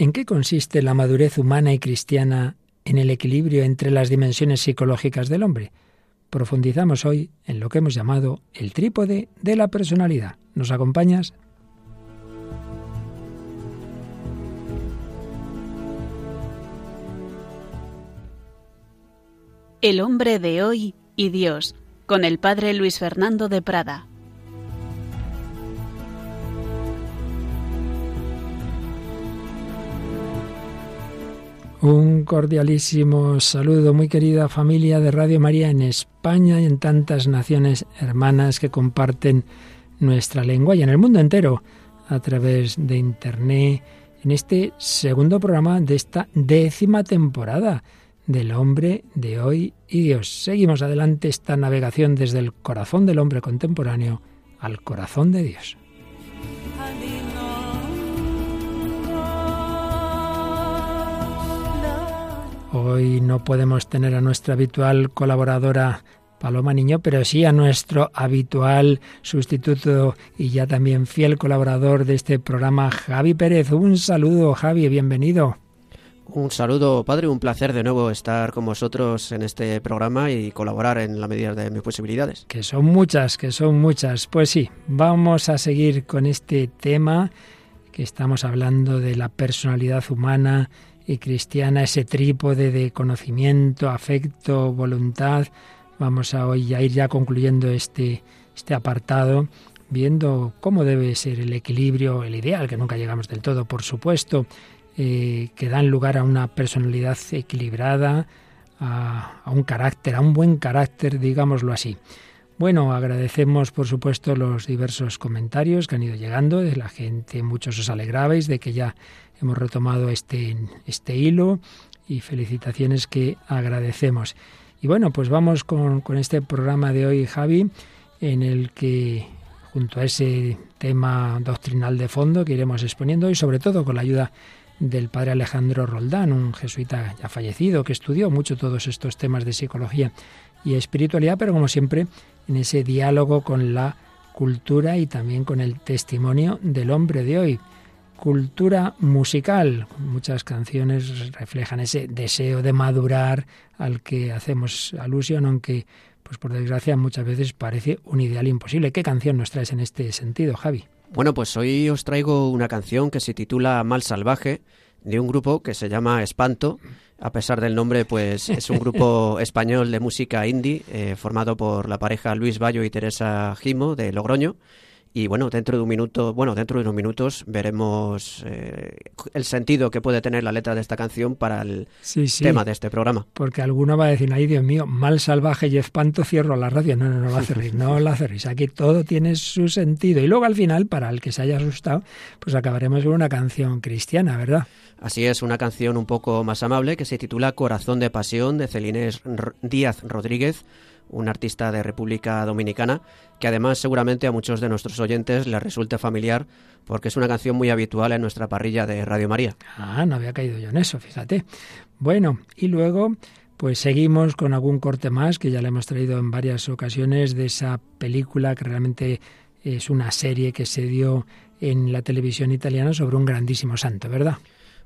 ¿En qué consiste la madurez humana y cristiana en el equilibrio entre las dimensiones psicológicas del hombre? Profundizamos hoy en lo que hemos llamado el trípode de la personalidad. ¿Nos acompañas? El hombre de hoy y Dios, con el padre Luis Fernando de Prada. Un cordialísimo saludo, muy querida familia de Radio María en España y en tantas naciones hermanas que comparten nuestra lengua y en el mundo entero a través de Internet, en este segundo programa de esta décima temporada del hombre de hoy y Dios. Seguimos adelante esta navegación desde el corazón del hombre contemporáneo al corazón de Dios. Hoy no podemos tener a nuestra habitual colaboradora Paloma Niño, pero sí a nuestro habitual sustituto y ya también fiel colaborador de este programa, Javi Pérez. Un saludo, Javi, bienvenido. Un saludo, padre, un placer de nuevo estar con vosotros en este programa y colaborar en la medida de mis posibilidades. Que son muchas, que son muchas. Pues sí, vamos a seguir con este tema que estamos hablando de la personalidad humana y cristiana, ese trípode de conocimiento, afecto, voluntad. Vamos a hoy a ir ya concluyendo este, este apartado, viendo cómo debe ser el equilibrio, el ideal, que nunca llegamos del todo, por supuesto, eh, que dan lugar a una personalidad equilibrada, a, a un carácter, a un buen carácter, digámoslo así. Bueno, agradecemos por supuesto los diversos comentarios que han ido llegando de la gente, muchos os alegrabais de que ya hemos retomado este, este hilo y felicitaciones que agradecemos. Y bueno, pues vamos con, con este programa de hoy, Javi, en el que junto a ese tema doctrinal de fondo que iremos exponiendo y sobre todo con la ayuda del padre Alejandro Roldán, un jesuita ya fallecido que estudió mucho todos estos temas de psicología y espiritualidad, pero como siempre en ese diálogo con la cultura y también con el testimonio del hombre de hoy cultura musical. Muchas canciones reflejan ese deseo de madurar al que hacemos alusión, aunque, pues por desgracia, muchas veces parece un ideal imposible. ¿Qué canción nos traes en este sentido, Javi? Bueno, pues hoy os traigo una canción que se titula Mal Salvaje, de un grupo que se llama Espanto. A pesar del nombre, pues es un grupo español de música indie eh, formado por la pareja Luis Bayo y Teresa Gimo de Logroño. Y bueno, dentro de un minuto, bueno, dentro de unos minutos veremos eh, el sentido que puede tener la letra de esta canción para el tema de este programa. Porque alguno va a decir, ay Dios mío, mal salvaje y espanto, cierro la radio. No, no, no la cerréis, no la cerréis. Aquí todo tiene su sentido. Y luego al final, para el que se haya asustado, pues acabaremos con una canción cristiana, ¿verdad? Así es, una canción un poco más amable que se titula Corazón de Pasión de Celines Díaz Rodríguez un artista de República Dominicana, que además seguramente a muchos de nuestros oyentes les resulte familiar porque es una canción muy habitual en nuestra parrilla de Radio María. Ah, no había caído yo en eso, fíjate. Bueno, y luego pues seguimos con algún corte más que ya le hemos traído en varias ocasiones de esa película que realmente es una serie que se dio en la televisión italiana sobre un grandísimo santo, ¿verdad?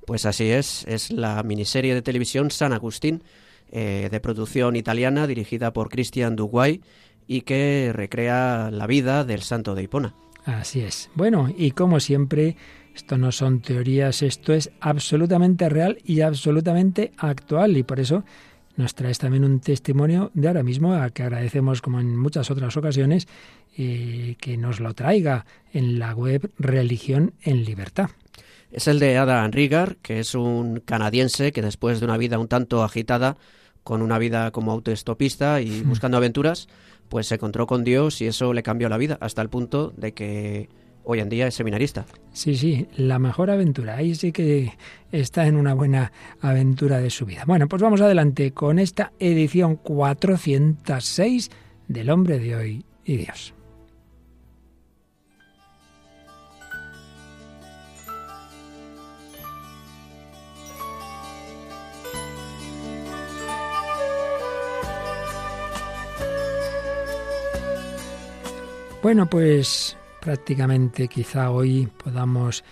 Pues así es, es la miniserie de televisión San Agustín, eh, de producción italiana dirigida por Christian Duguay y que recrea la vida del santo de Hipona. Así es. Bueno, y como siempre, esto no son teorías, esto es absolutamente real y absolutamente actual y por eso nos traes también un testimonio de ahora mismo, a que agradecemos como en muchas otras ocasiones, eh, que nos lo traiga en la web Religión en Libertad. Es el de Adam Rigar, que es un canadiense que después de una vida un tanto agitada con una vida como autoestopista y hmm. buscando aventuras, pues se encontró con Dios y eso le cambió la vida hasta el punto de que hoy en día es seminarista. Sí, sí, la mejor aventura. Ahí sí que está en una buena aventura de su vida. Bueno, pues vamos adelante con esta edición 406 del hombre de hoy y Dios. Bueno, pues prácticamente quizá hoy podamos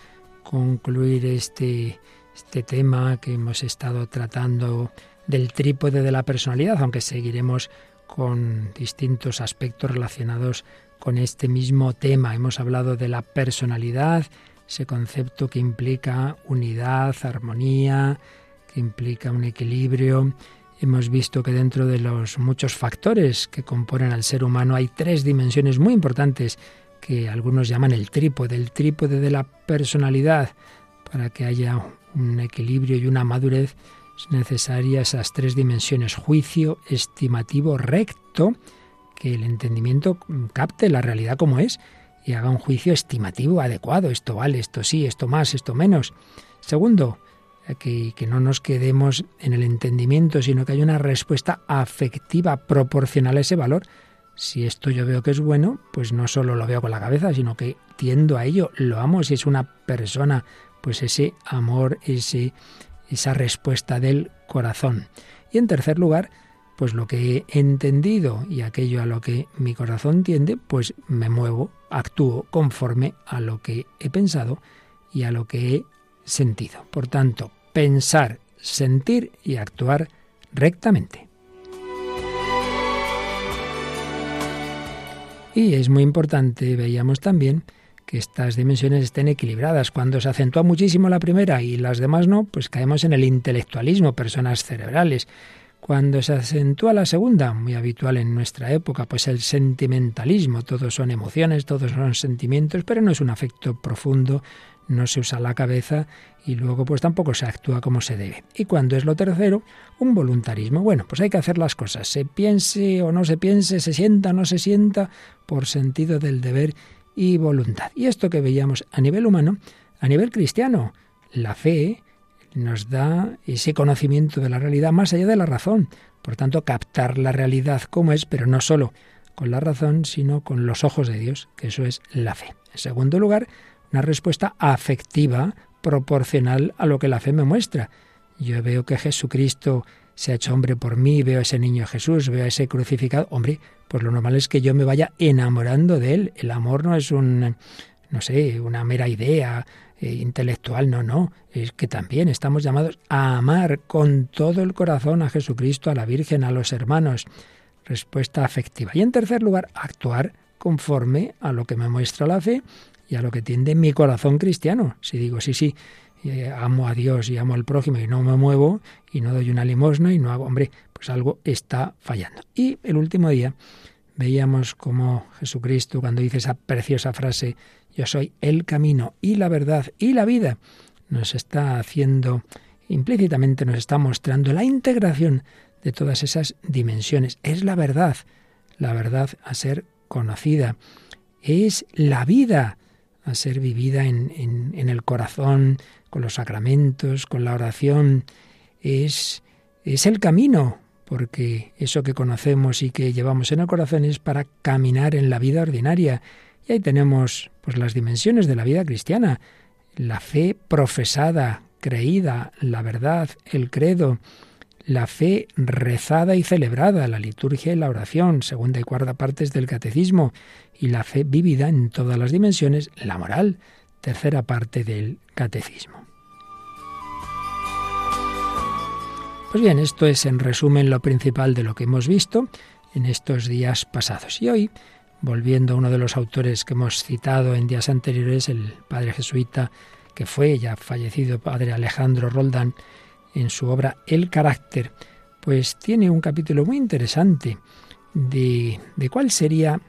concluir este este tema que hemos estado tratando del trípode de la personalidad, aunque seguiremos con distintos aspectos relacionados con este mismo tema. Hemos hablado de la personalidad, ese concepto que implica unidad, armonía, que implica un equilibrio. Hemos visto que dentro de los muchos factores que componen al ser humano hay tres dimensiones muy importantes que algunos llaman el trípode, el trípode de la personalidad. Para que haya un equilibrio y una madurez es necesaria esas tres dimensiones, juicio, estimativo, recto, que el entendimiento capte la realidad como es y haga un juicio estimativo adecuado. Esto vale, esto sí, esto más, esto menos. Segundo, que, no nos quedemos en el entendimiento, sino que haya una respuesta afectiva proporcional a ese valor. Si esto yo veo que es bueno, pues no solo lo veo con la cabeza, sino que tiendo a ello, lo amo. Si es una persona, pues ese amor, ese, esa respuesta del corazón. Y en tercer lugar, pues lo que he entendido y aquello a lo que mi corazón tiende, pues me muevo, actúo conforme a lo que he pensado y a lo que he sentido. Por tanto, pensar, sentir y actuar rectamente. Y es muy importante, veíamos también, que estas dimensiones estén equilibradas. Cuando se acentúa muchísimo la primera y las demás no, pues caemos en el intelectualismo, personas cerebrales. Cuando se acentúa la segunda, muy habitual en nuestra época, pues el sentimentalismo, todos son emociones, todos son sentimientos, pero no es un afecto profundo, no se usa la cabeza y luego pues tampoco se actúa como se debe. Y cuando es lo tercero, un voluntarismo. Bueno, pues hay que hacer las cosas, se piense o no se piense, se sienta o no se sienta, por sentido del deber y voluntad. Y esto que veíamos a nivel humano, a nivel cristiano, la fe, nos da ese conocimiento de la realidad más allá de la razón. Por tanto, captar la realidad como es, pero no solo con la razón, sino con los ojos de Dios, que eso es la fe. En segundo lugar, una respuesta afectiva proporcional a lo que la fe me muestra. Yo veo que Jesucristo se ha hecho hombre por mí, veo a ese niño Jesús, veo a ese crucificado. Hombre, pues lo normal es que yo me vaya enamorando de él. El amor no es un, no sé, una mera idea eh, intelectual, no, no, es que también estamos llamados a amar con todo el corazón a Jesucristo, a la Virgen, a los hermanos. Respuesta afectiva. Y en tercer lugar, actuar conforme a lo que me muestra la fe y a lo que tiende mi corazón cristiano. Si digo, sí, sí, eh, amo a Dios y amo al prójimo y no me muevo y no doy una limosna y no hago, hombre, pues algo está fallando. Y el último día veíamos como Jesucristo, cuando dice esa preciosa frase, yo soy el camino y la verdad y la vida. Nos está haciendo, implícitamente nos está mostrando la integración de todas esas dimensiones. Es la verdad, la verdad a ser conocida. Es la vida a ser vivida en, en, el corazón, con los sacramentos, con la oración. Es, es el camino, porque eso que conocemos y que llevamos en el corazón es para caminar en la vida ordinaria. Y ahí tenemos pues las dimensiones de la vida cristiana, la fe profesada, creída, la verdad, el credo, la fe rezada y celebrada, la liturgia y la oración, segunda y cuarta partes del catecismo, y la fe vivida en todas las dimensiones, la moral, tercera parte del catecismo. Pues bien, esto es en resumen lo principal de lo que hemos visto en estos días pasados. Y hoy volviendo a uno de los autores que hemos citado en días anteriores, el padre jesuita que fue ya fallecido, padre Alejandro Roldán, en su obra El carácter, pues tiene un capítulo muy interesante de, de cuál sería,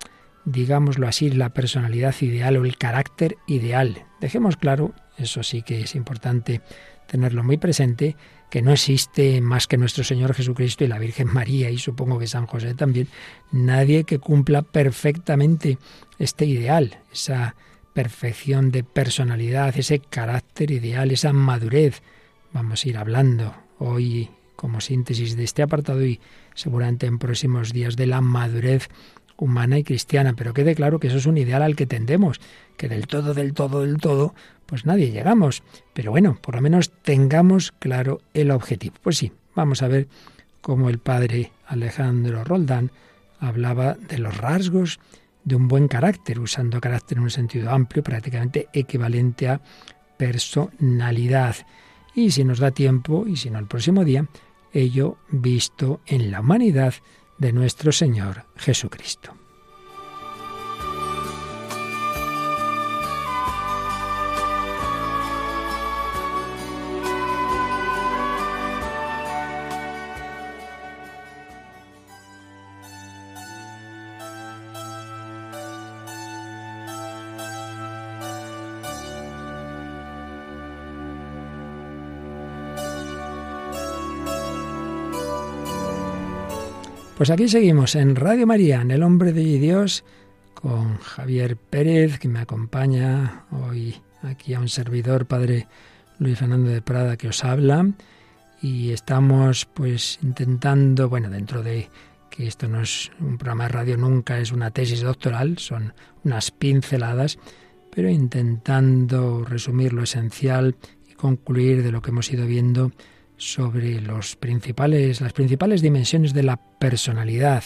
digámoslo así, la personalidad ideal o el carácter ideal. Dejemos claro, eso sí que es importante tenerlo muy presente, que no existe más que nuestro Señor Jesucristo y la Virgen María y supongo que San José también, nadie que cumpla perfectamente este ideal, esa perfección de personalidad, ese carácter ideal, esa madurez. Vamos a ir hablando hoy como síntesis de este apartado y seguramente en próximos días de la madurez humana y cristiana, pero quede claro que eso es un ideal al que tendemos, que del todo, del todo, del todo, pues nadie llegamos. Pero bueno, por lo menos tengamos claro el objetivo. Pues sí, vamos a ver cómo el padre Alejandro Roldán hablaba de los rasgos de un buen carácter, usando carácter en un sentido amplio, prácticamente equivalente a personalidad. y si nos da tiempo, y si no el próximo día, ello visto en la humanidad de nuestro Señor Jesucristo. Pues aquí seguimos en Radio María, en El Hombre de Dios, con Javier Pérez, que me acompaña hoy aquí a un servidor, Padre Luis Fernando de Prada, que os habla. Y estamos pues intentando, bueno, dentro de que esto no es un programa de radio, nunca es una tesis doctoral, son unas pinceladas, pero intentando resumir lo esencial y concluir de lo que hemos ido viendo sobre los principales, las principales dimensiones de la personalidad,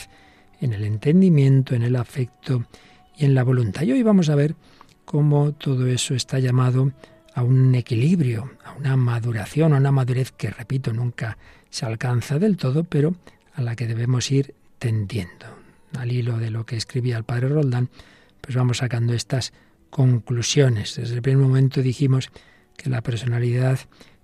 en el entendimiento, en el afecto y en la voluntad. Y hoy vamos a ver cómo todo eso está llamado a un equilibrio, a una maduración, a una madurez que, repito, nunca se alcanza del todo, pero a la que debemos ir tendiendo. Al hilo de lo que escribía el padre Roldán, pues vamos sacando estas conclusiones. Desde el primer momento dijimos que la personalidad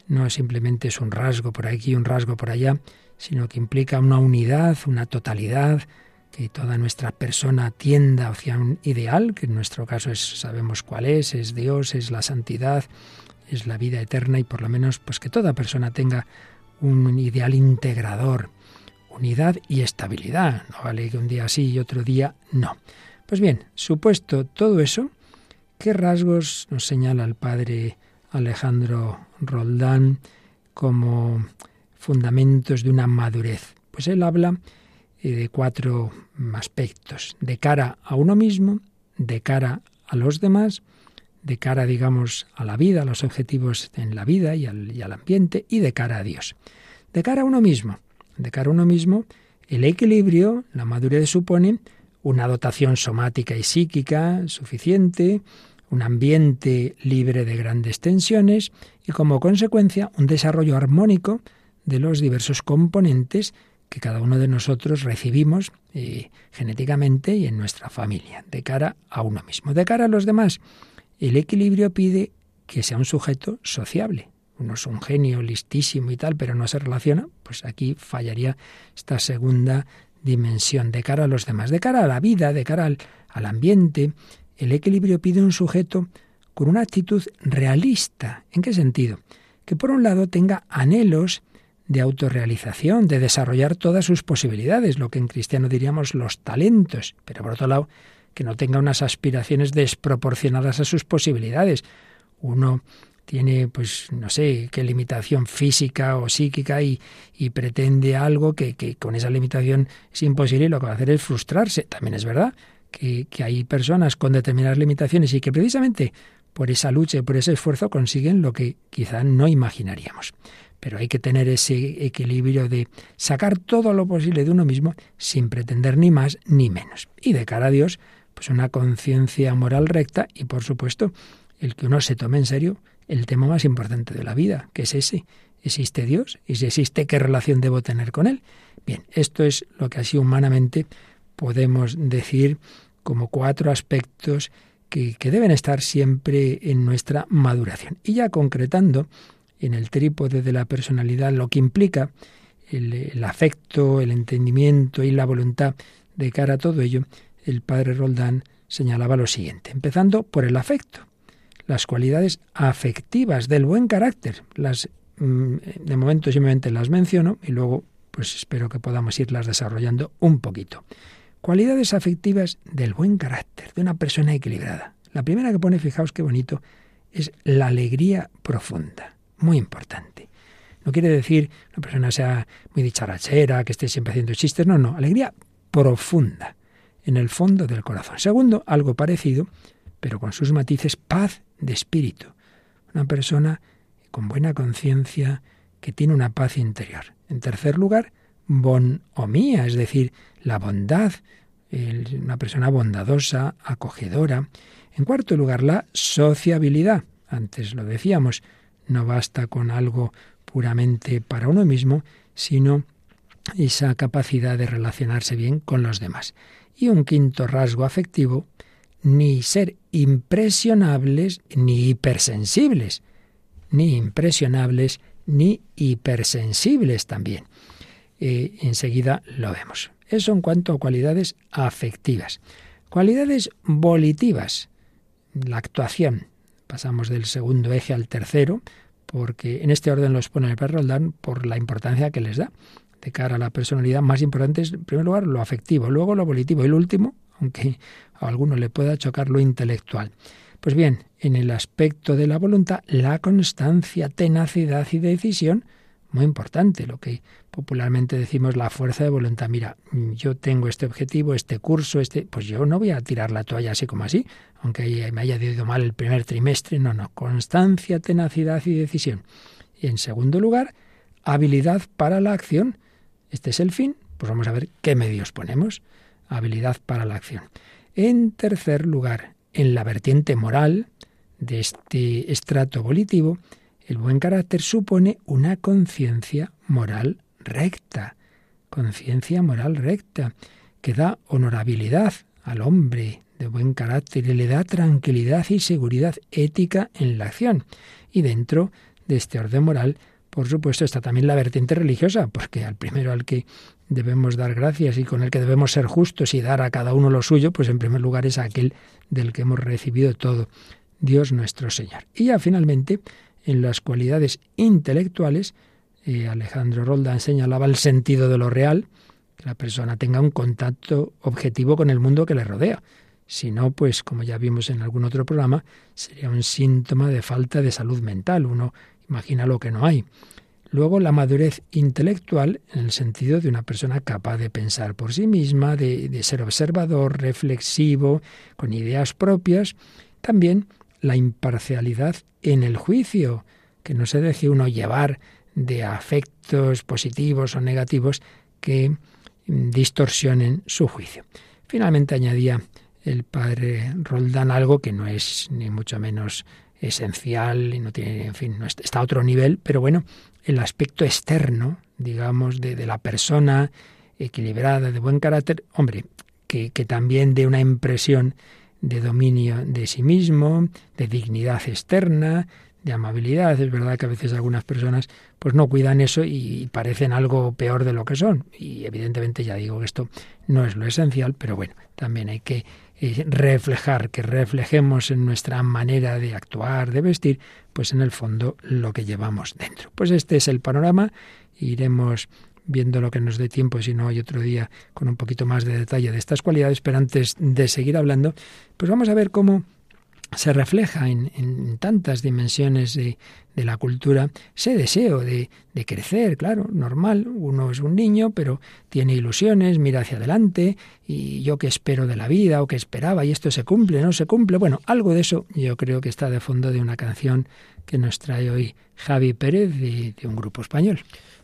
no simplemente es un rasgo por aquí, un rasgo por allá, sino que implica una unidad, una totalidad, que toda nuestra persona tienda hacia un ideal, que en nuestro caso es, sabemos cuál es, es Dios, es la santidad, es la vida eterna y por lo menos pues que toda persona tenga un ideal integrador, unidad y estabilidad. No vale que un día sí y otro día no. Pues bien, supuesto todo eso, ¿qué rasgos nos señala el padre Alejandro Roldán como fundamentos de una madurez. Pues él habla eh, de cuatro aspectos, de cara a uno mismo, de cara a los demás, de cara, digamos, a la vida, a los objetivos en la vida y al, al ambiente, y de cara a Dios. De cara a uno mismo, de cara a uno mismo, el equilibrio, la madurez supone una dotación somática y psíquica suficiente, un ambiente libre de grandes tensiones y como consecuencia un desarrollo armónico de los diversos componentes que cada uno de nosotros recibimos eh, genéticamente y en nuestra familia, de cara a uno mismo. De cara a los demás, el equilibrio pide que sea un sujeto sociable. Uno es un genio listísimo y tal, pero no se relaciona, pues aquí fallaría esta segunda dimensión de cara a los demás, de cara a la vida, de cara al, al ambiente, el equilibrio pide un sujeto con una actitud realista. ¿En qué sentido? Que por un lado tenga anhelos de autorrealización, de desarrollar todas sus posibilidades, lo que en cristiano diríamos los talentos, pero por otro lado, que no tenga unas aspiraciones desproporcionadas a sus posibilidades. Uno tiene, pues, no sé, qué limitación física o psíquica y, pretende algo que, que, con esa limitación es imposible y lo que va a hacer es frustrarse. También es verdad que, hay personas con determinadas limitaciones y que precisamente por esa lucha y por ese esfuerzo consiguen lo que quizá no imaginaríamos. Pero hay que tener ese equilibrio de sacar todo lo posible de uno mismo sin pretender ni más ni menos. Y de cara a Dios, pues una conciencia moral recta y por supuesto el que uno se tome en serio el tema más importante de la vida, que es ese. ¿Existe Dios? Y si existe, ¿qué relación debo tener con Él? Bien, esto es lo que así humanamente podemos decir como cuatro aspectos que, deben estar siempre en nuestra maduración. Y ya concretando en el trípode de la personalidad lo que implica el, el, afecto, el entendimiento y la voluntad de cara a todo ello, el padre Roldán señalaba lo siguiente, empezando por el afecto, las cualidades afectivas del buen carácter, las mm, de momento simplemente las menciono y luego pues espero que podamos irlas desarrollando un poquito. Cualidades afectivas del buen carácter, de una persona equilibrada. La primera que pone, fijaos qué bonito, es la alegría profunda, muy importante. No quiere decir una persona sea muy dicharachera, que esté siempre haciendo chistes, no, no, alegría profunda, en el fondo del corazón. Segundo, algo parecido, pero con sus matices, paz de espíritu. Una persona con buena conciencia, que tiene una paz interior. En tercer lugar, bonomía, es decir, la bondad, una persona bondadosa, acogedora. En cuarto lugar, la sociabilidad. Antes lo decíamos, no basta con algo puramente para uno mismo, sino esa capacidad de relacionarse bien con los demás. Y un quinto rasgo afectivo, ni ser impresionables ni hipersensibles, ni impresionables ni hipersensibles también. Enseguida lo vemos. Eso en cuanto a cualidades afectivas. Cualidades volitivas. La actuación. Pasamos del segundo eje al tercero, porque en este orden los pone el perro Roldán por la importancia que les da. De cara a la personalidad, más importante es, en primer lugar, lo afectivo, luego lo volitivo y el último, aunque a alguno le pueda chocar lo intelectual. Pues bien, en el aspecto de la voluntad, la constancia, tenacidad y decisión, muy importante, lo que popularmente decimos la fuerza de voluntad. Mira, yo tengo este objetivo, este curso, este, pues yo no voy a tirar la toalla así como así, aunque me haya ido mal el primer trimestre, no, no, constancia, tenacidad y decisión. Y en segundo lugar, habilidad para la acción. Este es el fin, pues vamos a ver qué medios ponemos. Habilidad para la acción. En tercer lugar, en la vertiente moral de este estrato volitivo, el buen carácter supone una conciencia moral recta, conciencia moral recta, que da honorabilidad al hombre de buen carácter y le da tranquilidad y seguridad ética en la acción. Y dentro de este orden moral, por supuesto, está también la vertiente religiosa, porque al primero al que debemos dar gracias y con el que debemos ser justos y dar a cada uno lo suyo, pues en primer lugar es aquel del que hemos recibido todo, Dios nuestro Señor. Y ya finalmente, en las cualidades intelectuales, eh, Alejandro Roldán señalaba el sentido de lo real, que la persona tenga un contacto objetivo con el mundo que le rodea. Si no, pues como ya vimos en algún otro programa, sería un síntoma de falta de salud mental. Uno imagina lo que no hay. Luego la madurez intelectual en el sentido de una persona capaz de pensar por sí misma, de, de ser observador, reflexivo, con ideas propias. También la imparcialidad en el juicio, que no se deje uno llevar de afectos positivos o negativos que distorsionen su juicio. Finalmente añadía el padre Roldán algo que no es ni mucho menos esencial y no tiene, en fin, no está a otro nivel, pero bueno, el aspecto externo, digamos, de, de la persona equilibrada, de buen carácter, hombre, que, que también dé una impresión de dominio de sí mismo, de dignidad externa, de amabilidad. Es verdad que a veces algunas personas pues no cuidan eso y parecen algo peor de lo que son. Y evidentemente ya digo que esto no es lo esencial, pero bueno, también hay que eh, reflejar, que reflejemos en nuestra manera de actuar, de vestir, pues en el fondo lo que llevamos dentro. Pues este es el panorama. Iremos viendo lo que nos dé tiempo, si no hay otro día con un poquito más de detalle de estas cualidades, pero antes de seguir hablando, pues vamos a ver cómo se refleja en, tantas dimensiones de, la cultura ese deseo de, de, crecer, claro, normal. Uno es un niño, pero tiene ilusiones, mira hacia adelante, y yo qué espero de la vida o qué esperaba, y esto se cumple, no se cumple. Bueno, algo de eso yo creo que está de fondo de una canción que nos trae hoy Javi Pérez de un grupo español.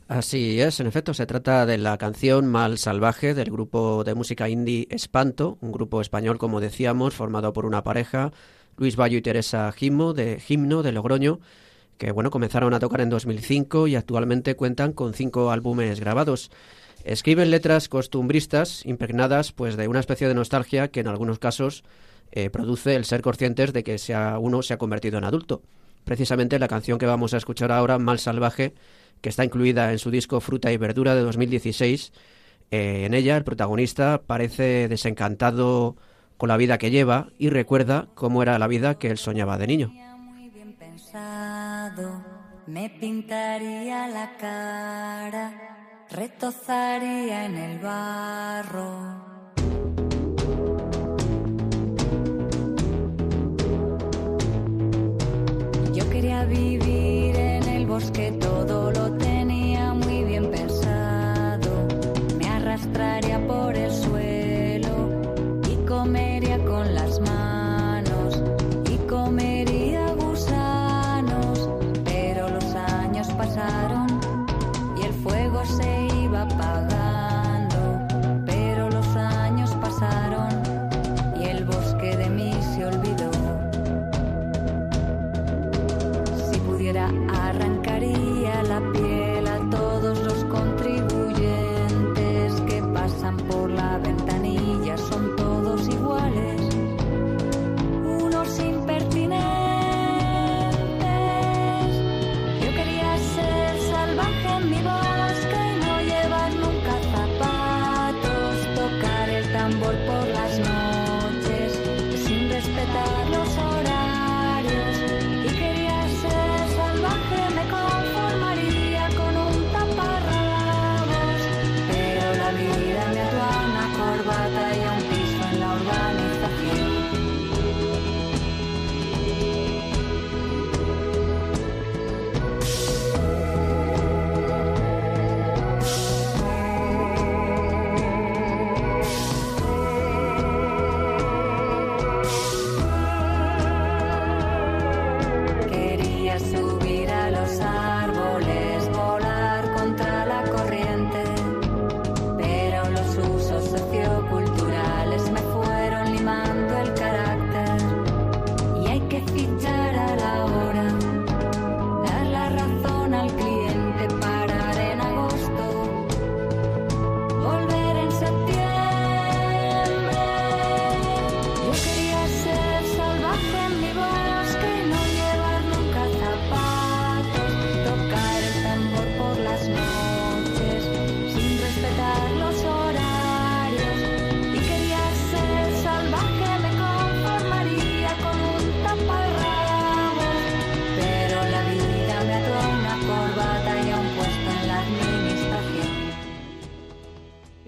Así es, en efecto, se trata de la canción Mal Salvaje del grupo de música indie Espanto, un grupo español, como decíamos, formado por una pareja, Luis Bayo y Teresa Gimo, de Gimno, de Logroño, que bueno, comenzaron a tocar en 2005 y actualmente cuentan con cinco álbumes grabados. Escriben letras costumbristas impregnadas pues de una especie de nostalgia que en algunos casos eh, produce el ser conscientes de que sea, uno se ha convertido en adulto. Precisamente la canción que vamos a escuchar ahora, Mal Salvaje, que está incluida en su disco Fruta y Verdura de 2016. Eh, en ella el protagonista parece desencantado con la vida que lleva y recuerda cómo era la vida que él soñaba de niño. Yo quería vivir bosque todo lo por el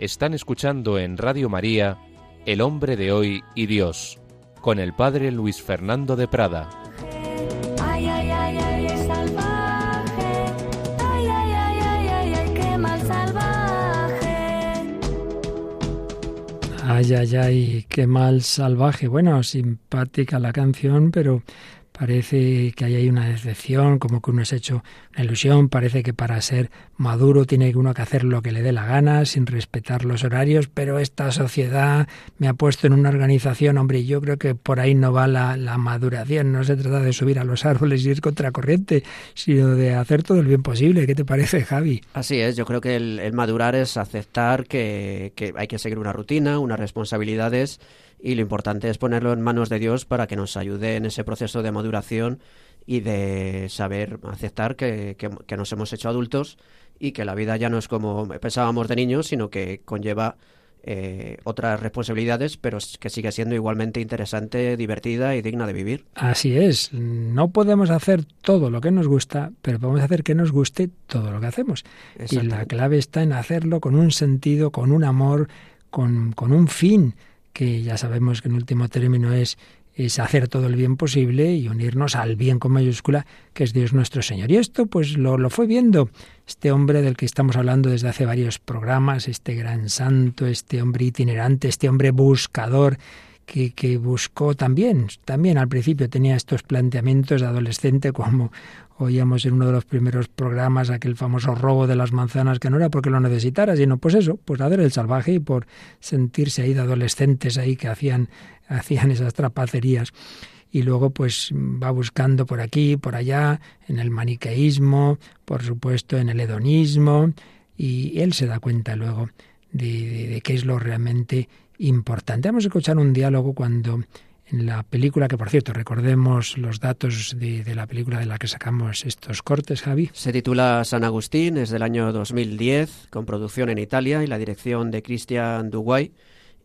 Están escuchando en Radio María El hombre de hoy y Dios, con el padre Luis Fernando de Prada. Ay, ay, ay, ay, es salvaje. Ay, ay, ay, ay, ay, ay, qué mal salvaje. Ay, ay, ay, qué mal salvaje. Bueno, simpática la canción, pero parece que hay una decepción, como que uno es hecho una ilusión, parece que para ser maduro tiene uno que hacer lo que le dé la gana, sin respetar los horarios, pero esta sociedad me ha puesto en una organización, hombre, yo creo que por ahí no va la, la maduración, no se trata de subir a los árboles y ir contracorriente, sino de hacer todo el bien posible. ¿Qué te parece, Javi? Así es, yo creo que el, el madurar es aceptar que, que hay que seguir una rutina, unas responsabilidades y lo importante es ponerlo en manos de Dios para que nos ayude en ese proceso de maduración y de saber aceptar que, que, que nos hemos hecho adultos y que la vida ya no es como pensábamos de niños, sino que conlleva eh, otras responsabilidades, pero que sigue siendo igualmente interesante, divertida y digna de vivir. Así es, no podemos hacer todo lo que nos gusta, pero podemos hacer que nos guste todo lo que hacemos. Y la clave está en hacerlo con un sentido, con un amor, con, con un fin que ya sabemos que en último término es, es hacer todo el bien posible y unirnos al bien con mayúscula, que es Dios nuestro Señor. Y esto pues lo, lo fue viendo este hombre del que estamos hablando desde hace varios programas, este gran santo, este hombre itinerante, este hombre buscador, que, buscó también, también al principio tenía estos planteamientos de adolescente como oíamos en uno de los primeros programas aquel famoso robo de las manzanas que no era porque lo necesitara, sino pues eso, pues hacer el salvaje y por sentirse ahí de adolescentes ahí que hacían, hacían esas trapacerías. Y luego pues va buscando por aquí, por allá, en el maniqueísmo, por supuesto en el hedonismo, y él se da cuenta luego de, de, de qué es lo realmente importante. Vamos a escuchar un diálogo cuando en la película, que por cierto, recordemos los datos de, de, la película de la que sacamos estos cortes, Javi. Se titula San Agustín, es del año 2010, con producción en Italia y la dirección de Christian Duguay,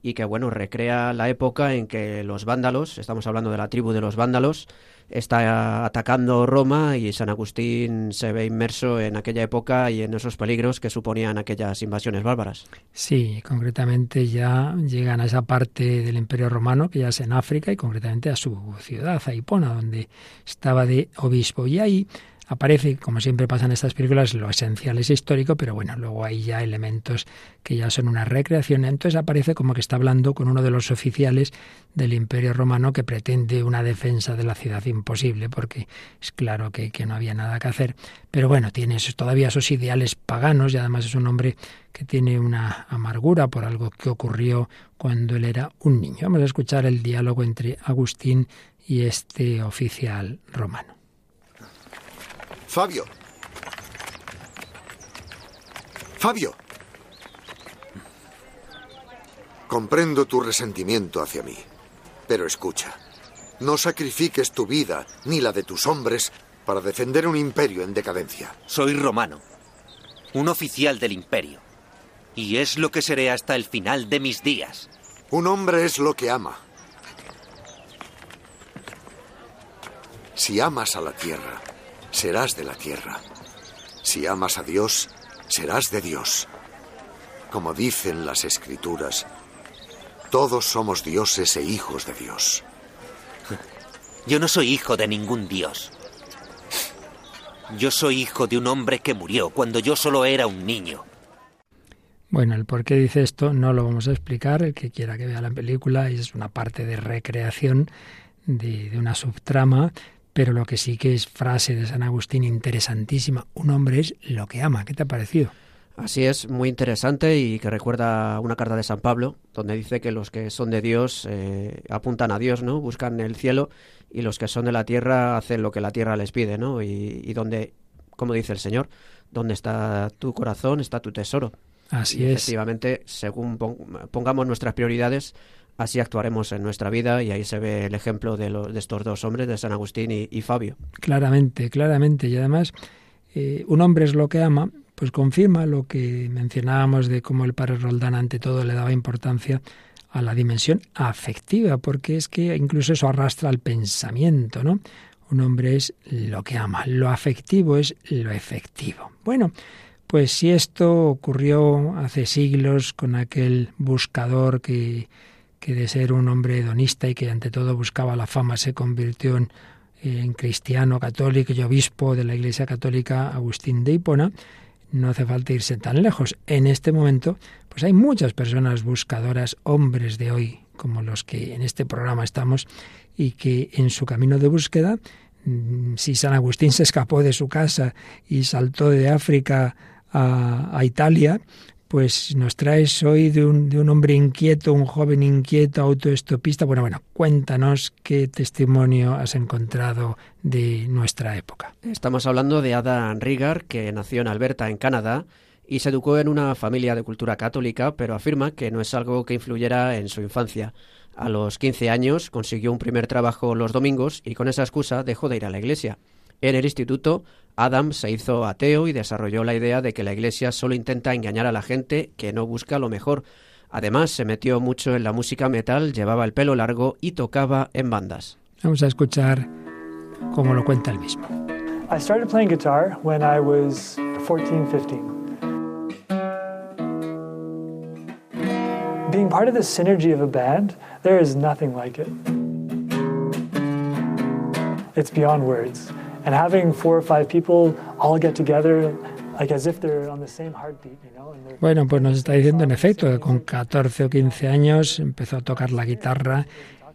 y que, bueno, recrea la época en que los vándalos, estamos hablando de la tribu de los vándalos, está atacando Roma y San Agustín se ve inmerso en aquella época y en esos peligros que suponían aquellas invasiones bárbaras. Sí, concretamente ya llegan a esa parte del Imperio Romano que ya es en África y concretamente a su ciudad, a Hipona, donde estaba de obispo. Y ahí aparece, como siempre pasa en estas películas, lo esencial es histórico, pero bueno, luego hay ya elementos que ya son una recreación. Entonces aparece como que está hablando con uno de los oficiales del Imperio Romano que pretende una defensa de la ciudad imposible, porque es claro que, no había nada que hacer. Pero bueno, tiene todavía esos ideales paganos y además es un hombre que tiene una amargura por algo que ocurrió cuando él era un niño. Vamos a escuchar el diálogo entre Agustín y este oficial romano. Fabio. Fabio. Comprendo tu resentimiento hacia mí, pero escucha. No sacrifiques tu vida ni la de tus hombres para defender un imperio en decadencia. Soy romano. un oficial del imperio. Y es lo que seré hasta el final de mis días. Un hombre es lo que ama. Si amas a la tierra, serás de la tierra. Si amas a Dios, serás de Dios. Como dicen las escrituras, todos somos dioses e hijos de Dios. Yo no soy hijo de ningún dios. Yo soy hijo de un hombre que murió cuando yo solo era un niño. Bueno, el por qué dice esto no lo vamos a explicar. El que quiera que vea la película es una parte de recreación de, de una subtrama, pero lo que sí que es frase de San Agustín interesantísima. Un hombre es lo que ama. ¿Qué te ha parecido? Así es, muy interesante y que recuerda una carta de San Pablo, donde dice que los que son de Dios eh, apuntan a Dios, ¿no? Buscan el cielo y los que son de la tierra hacen lo que la tierra les pide, ¿no? Y, y donde, como dice el Señor, donde está tu corazón está tu tesoro. Así y es. Efectivamente, según pon- pongamos nuestras prioridades, así actuaremos en nuestra vida y ahí se ve el ejemplo de, los, de estos dos hombres, de San Agustín y, Fabio. Claramente, claramente. Y además, eh, un hombre es lo que ama, pues confirma lo que mencionábamos de cómo el padre Roldán ante todo le daba importancia a la dimensión afectiva, porque es que incluso eso arrastra al pensamiento, ¿no? Un hombre es lo que ama, lo afectivo es lo efectivo. Bueno, pues si esto ocurrió hace siglos con aquel buscador que, que de ser un hombre hedonista y que ante todo buscaba la fama se convirtió en, cristiano católico y obispo de la Iglesia Católica Agustín de Hipona, no hace falta irse tan lejos. En este momento, pues hay muchas personas buscadoras, hombres de hoy, como los que en este programa estamos, y que en su camino de búsqueda, mm, si San Agustín se escapó de su casa y saltó de África a Italia, pues nos traes hoy de un, hombre inquieto, un joven inquieto, autoestopista. Bueno, bueno, cuéntanos qué testimonio has encontrado de nuestra época. Estamos hablando de Adam Rigar, que nació en Alberta, en Canadá, y se educó en una familia de cultura católica, pero afirma que no es algo que influyera en su infancia. A los 15 años consiguió un primer trabajo los domingos y con esa excusa dejó de ir a la iglesia. En el instituto, Adam se hizo ateo y desarrolló la idea de que la iglesia solo intenta engañar a la gente que no busca lo mejor. Además, se metió mucho en la música metal, llevaba el pelo largo y tocaba en bandas. Vamos a escuchar cómo lo cuenta él mismo. I started playing guitar when I was 14, 15. Being part of the synergy of a band, there is nothing like it. It's beyond words. And having four or five people all get together, like as if they're on the same heartbeat, you know? And they're Bueno, pues nos está diciendo en efecto que con 14 o 15 años empezó a tocar la guitarra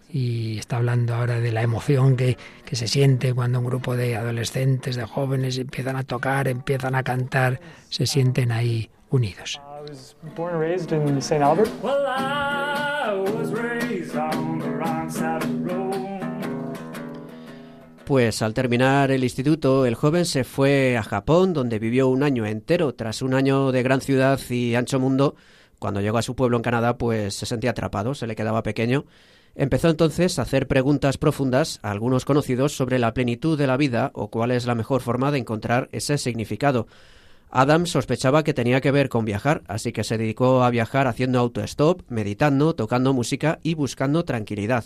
y está hablando ahora de la emoción que, que se siente cuando un grupo de adolescentes, de jóvenes empiezan a tocar, empiezan a cantar, se sienten ahí unidos. I was Pues al terminar el instituto, el joven se fue a Japón, donde vivió un año entero. Tras un año de gran ciudad y ancho mundo, cuando llegó a su pueblo en Canadá, pues se sentía atrapado, se le quedaba pequeño. Empezó entonces a hacer preguntas profundas a algunos conocidos sobre la plenitud de la vida o cuál es la mejor forma de encontrar ese significado. Adam sospechaba que tenía que ver con viajar, así que se dedicó a viajar haciendo autostop, meditando, tocando música y buscando tranquilidad.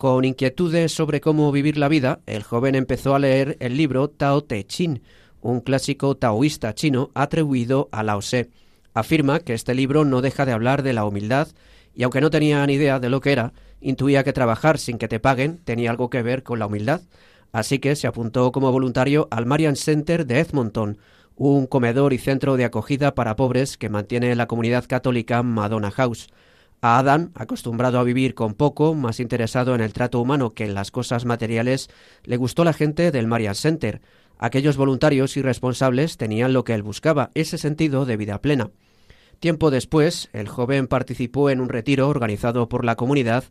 Con inquietudes sobre cómo vivir la vida, el joven empezó a leer el libro Tao Te Ching, un clásico taoísta chino atribuido a Lao Tse. Afirma que este libro no deja de hablar de la humildad y aunque no tenía ni idea de lo que era, intuía que trabajar sin que te paguen tenía algo que ver con la humildad. Así que se apuntó como voluntario al Marian Center de Edmonton, un comedor y centro de acogida para pobres que mantiene la comunidad católica Madonna House. A Adam, acostumbrado a vivir con poco, más interesado en el trato humano que en las cosas materiales, le gustó la gente del Marian Center. Aquellos voluntarios y responsables tenían lo que él buscaba, ese sentido de vida plena. Tiempo después, el joven participó en un retiro organizado por la comunidad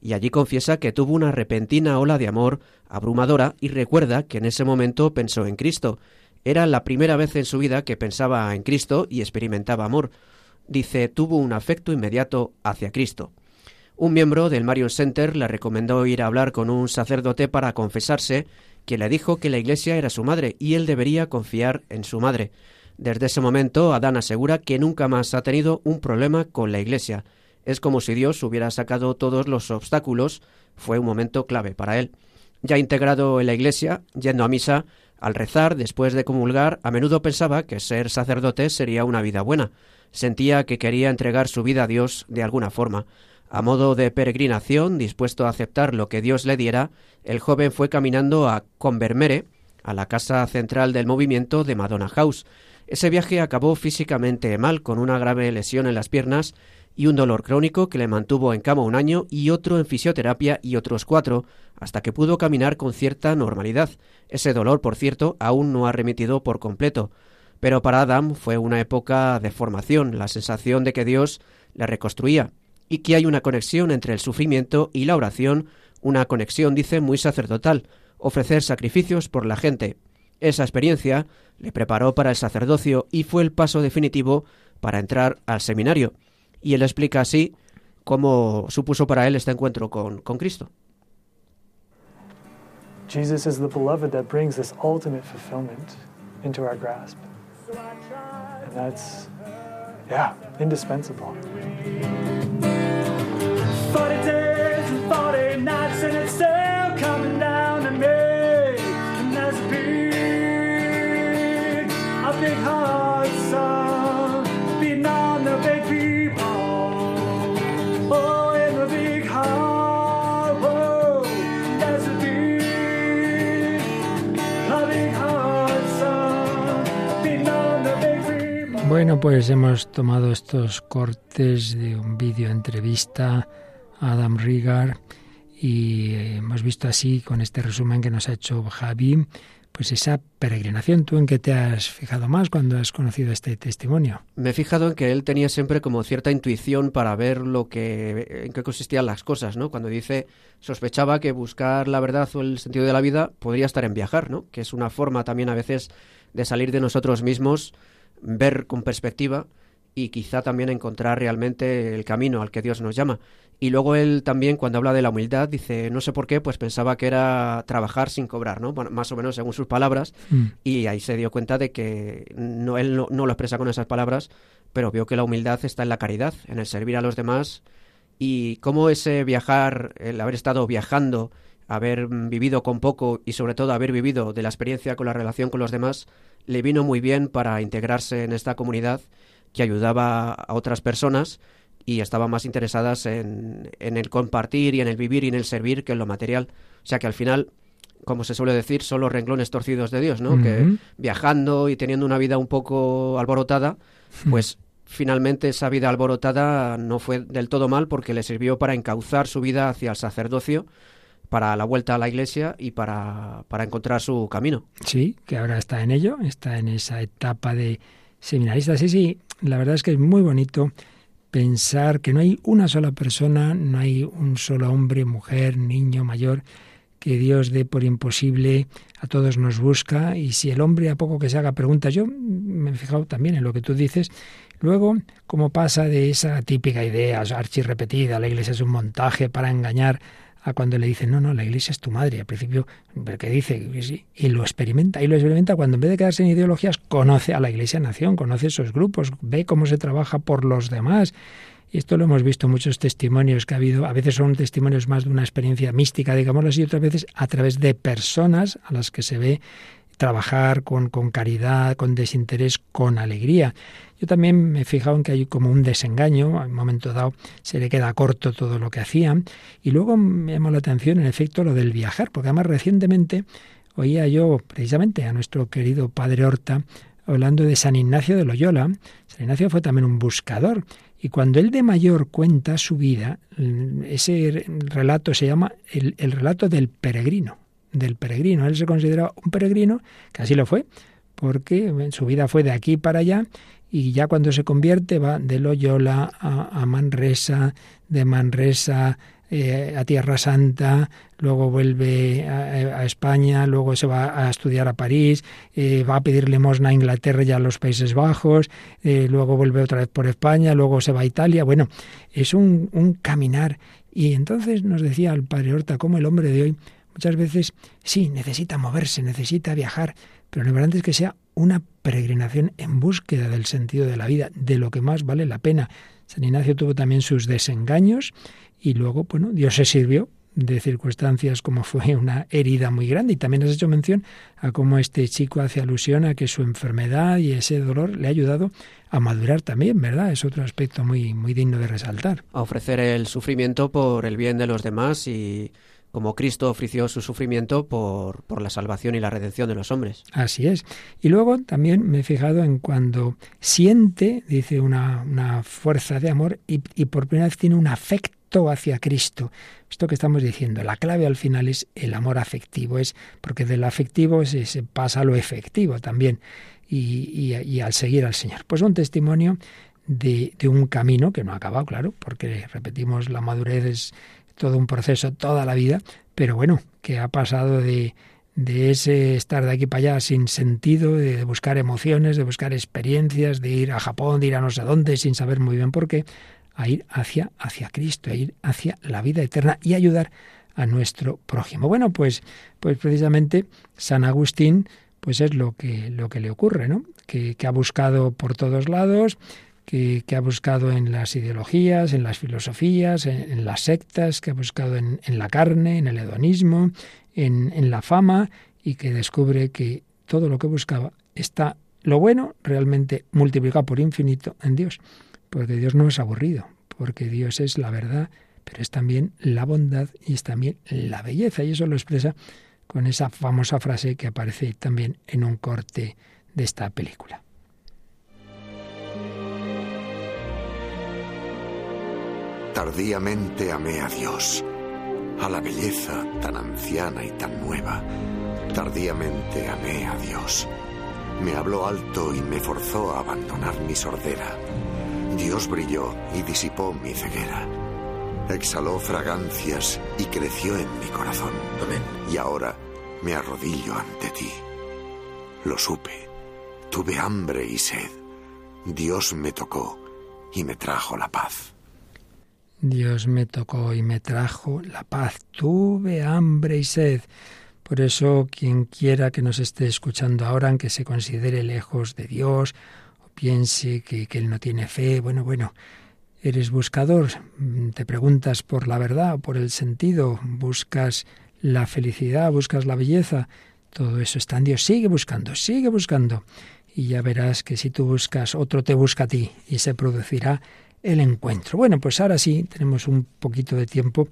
y allí confiesa que tuvo una repentina ola de amor abrumadora y recuerda que en ese momento pensó en Cristo. Era la primera vez en su vida que pensaba en Cristo y experimentaba amor. Dice, tuvo un afecto inmediato hacia Cristo. Un miembro del Marion Center le recomendó ir a hablar con un sacerdote para confesarse, que le dijo que la iglesia era su madre y él debería confiar en su madre. Desde ese momento, Adán asegura que nunca más ha tenido un problema con la Iglesia. Es como si Dios hubiera sacado todos los obstáculos. Fue un momento clave para él. Ya integrado en la Iglesia, yendo a misa, al rezar, después de comulgar, a menudo pensaba que ser sacerdote sería una vida buena. Sentía que quería entregar su vida a Dios de alguna forma. A modo de peregrinación, dispuesto a aceptar lo que Dios le diera, el joven fue caminando a Convermere, a la casa central del movimiento de Madonna House. Ese viaje acabó físicamente mal, con una grave lesión en las piernas y un dolor crónico que le mantuvo en cama un año y otro en fisioterapia y otros cuatro, hasta que pudo caminar con cierta normalidad. Ese dolor, por cierto, aún no ha remitido por completo. Pero para Adam fue una época de formación, la sensación de que Dios le reconstruía y que hay una conexión entre el sufrimiento y la oración, una conexión, dice, muy sacerdotal, ofrecer sacrificios por la gente. Esa experiencia le preparó para el sacerdocio y fue el paso definitivo para entrar al seminario. Y él explica así cómo supuso para él este encuentro con, con Cristo. Jesus is the beloved that brings this ultimate fulfillment into our grasp. And that's, yeah, indispensable. 40 days and 40 nights and it's still coming down to me. And there's a big, a big heart song Bueno, pues hemos tomado estos cortes de un vídeo entrevista a Adam Rigar y hemos visto así con este resumen que nos ha hecho Javi, pues esa peregrinación. ¿Tú en qué te has fijado más cuando has conocido este testimonio? Me he fijado en que él tenía siempre como cierta intuición para ver lo que en qué consistían las cosas, ¿no? Cuando dice sospechaba que buscar la verdad o el sentido de la vida podría estar en viajar, ¿no? Que es una forma también a veces de salir de nosotros mismos, ver con perspectiva y quizá también encontrar realmente el camino al que Dios nos llama. Y luego él también cuando habla de la humildad dice, no sé por qué, pues pensaba que era trabajar sin cobrar, ¿no? Bueno, más o menos según sus palabras. Mm. Y ahí se dio cuenta de que no, él no, no lo expresa con esas palabras, pero vio que la humildad está en la caridad, en el servir a los demás y cómo ese viajar, el haber estado viajando, haber vivido con poco y sobre todo haber vivido de la experiencia con la relación con los demás, le vino muy bien para integrarse en esta comunidad que ayudaba a otras personas y estaban más interesadas en, en el compartir y en el vivir y en el servir que en lo material. O sea que al final, como se suele decir, son los renglones torcidos de Dios, ¿no? Que viajando y teniendo una vida un poco alborotada, pues finalmente esa vida alborotada no fue del todo mal porque le sirvió para encauzar su vida hacia el sacerdocio, para la vuelta a la iglesia y para, para encontrar su camino. Sí, que ahora está en ello, está en esa etapa de seminarista. Sí, sí, la verdad es que es muy bonito pensar que no hay una sola persona, no hay un solo hombre, mujer, niño, mayor, que Dios dé por imposible, a todos nos busca y si el hombre a poco que se haga preguntas, yo me he fijado también en lo que tú dices, luego cómo pasa de esa típica idea archi repetida, la iglesia es un montaje para engañar a cuando le dicen, no, no, la iglesia es tu madre. Al principio, ¿pero qué dice? Y lo experimenta, y lo experimenta cuando en vez de quedarse en ideologías, conoce a la iglesia nación, conoce esos grupos, ve cómo se trabaja por los demás. Y esto lo hemos visto en muchos testimonios que ha habido. A veces son testimonios más de una experiencia mística, digámoslo así, y otras veces a través de personas a las que se ve trabajar con, con caridad, con desinterés, con alegría. Yo también me he fijado en que hay como un desengaño, en un momento dado se le queda corto todo lo que hacían. Y luego me llamó la atención, en efecto, lo del viajar, porque además recientemente oía yo precisamente a nuestro querido padre Horta hablando de San Ignacio de Loyola. San Ignacio fue también un buscador. Y cuando él de mayor cuenta su vida, ese relato se llama el, el relato del peregrino del peregrino. Él se consideraba un peregrino, que así lo fue, porque su vida fue de aquí para allá y ya cuando se convierte va de Loyola a, a Manresa, de Manresa eh, a Tierra Santa, luego vuelve a, a, España, luego se va a estudiar a París, eh, va a pedir limosna a Inglaterra y a los Países Bajos, eh, luego vuelve otra vez por España, luego se va a Italia. Bueno, es un, un caminar. Y entonces nos decía el padre Horta cómo el hombre de hoy muchas veces sí, necesita moverse, necesita viajar, pero lo importante es que sea una peregrinación en búsqueda del sentido de la vida, de lo que más vale la pena. San Ignacio tuvo también sus desengaños y luego, bueno, Dios se sirvió de circunstancias como fue una herida muy grande. Y también has hecho mención a cómo este chico hace alusión a que su enfermedad y ese dolor le ha ayudado a madurar también, ¿verdad? Es otro aspecto muy, muy digno de resaltar. A ofrecer el sufrimiento por el bien de los demás y como Cristo ofreció su sufrimiento por, por la salvación y la redención de los hombres. Así es. Y luego también me he fijado en cuando siente, dice, una, una fuerza de amor y, y por primera vez tiene un afecto hacia Cristo. Esto que estamos diciendo, la clave al final es el amor afectivo, es porque del afectivo se, se pasa a lo efectivo también y, y, y al seguir al Señor. Pues un testimonio de, de, un camino que no ha acabado, claro, porque repetimos, la madurez es todo un proceso, toda la vida, pero bueno, que ha pasado de, de ese estar de aquí para allá sin sentido, de buscar emociones, de buscar experiencias, de ir a Japón, de ir a no sé dónde sin saber muy bien por qué, a ir hacia, hacia Cristo, a ir hacia la vida eterna y ayudar a nuestro prójimo. Bueno, pues, pues precisamente San Agustín, pues es lo que, lo que le ocurre, ¿no? Que, que ha buscado por todos lados, que, ha buscado en las ideologías, en las filosofías, en, las sectas, que ha buscado en, en, la carne, en el hedonismo, en, en la fama, y que descubre que todo lo que buscaba está lo bueno realmente multiplicado por infinito en Dios porque Dios no es aburrido, porque Dios es la verdad, pero es también la bondad y es también la belleza. Y eso lo expresa con esa famosa frase que aparece también en un corte de esta película. Tardíamente amé a Dios, a la belleza tan anciana y tan nueva. Tardíamente amé a Dios. Me habló alto y me forzó a abandonar mi sordera. Dios brilló y disipó mi ceguera. Exhaló fragancias y creció en mi corazón. Amén. Y ahora me arrodillo ante ti. Lo supe. Tuve hambre y sed. Dios me tocó y me trajo la paz. Dios me tocó y me trajo la paz. Tuve hambre y sed. Por eso, quien quiera que nos esté escuchando ahora, aunque se considere lejos de Dios, piense que, que, él no tiene fe. Bueno, bueno, eres buscador, te preguntas por la verdad, por el sentido, buscas la felicidad, buscas la belleza. Todo eso está en Dios. Sigue buscando, sigue buscando. Y ya verás que si tú buscas, otro te busca a ti y se producirá el encuentro. Bueno, pues ahora sí, tenemos un poquito de tiempo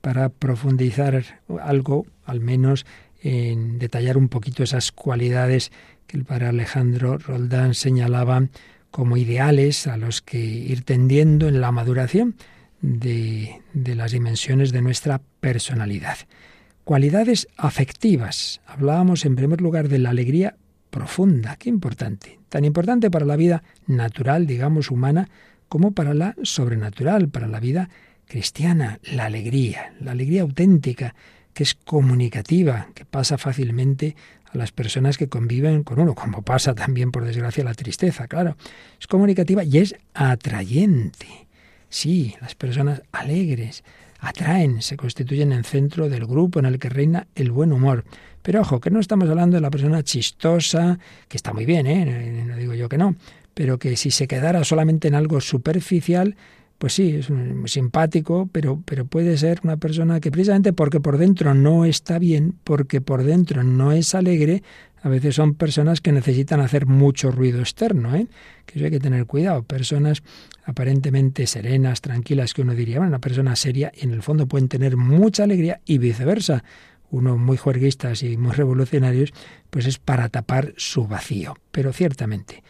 para profundizar algo, al menos en detallar un poquito esas cualidades que el padre Alejandro Roldán señalaba como ideales a los que ir tendiendo en la maduración de, de las dimensiones de nuestra personalidad. Cualidades afectivas. Hablábamos en primer lugar de la alegría profunda, qué importante, tan importante para la vida natural, digamos, humana, como para la sobrenatural, para la vida cristiana, la alegría, la alegría auténtica, que es comunicativa, que pasa fácilmente a las personas que conviven con uno, como pasa también, por desgracia, la tristeza, claro. Es comunicativa y es atrayente. Sí, las personas alegres atraen, se constituyen en centro del grupo en el que reina el buen humor. Pero ojo, que no estamos hablando de la persona chistosa, que está muy bien, ¿eh? no digo yo que no, pero que si se quedara solamente en algo superficial, pues sí, es simpático, pero, pero puede ser una persona que precisamente porque por dentro no está bien, porque por dentro no es alegre, a veces son personas que necesitan hacer mucho ruido externo, ¿eh? que eso hay que tener cuidado. Personas aparentemente serenas, tranquilas, que uno diría, bueno, una persona seria, y en el fondo pueden tener mucha alegría y viceversa. Uno muy juerguistas y muy revolucionarios, pues es para tapar su vacío. Pero ciertamente,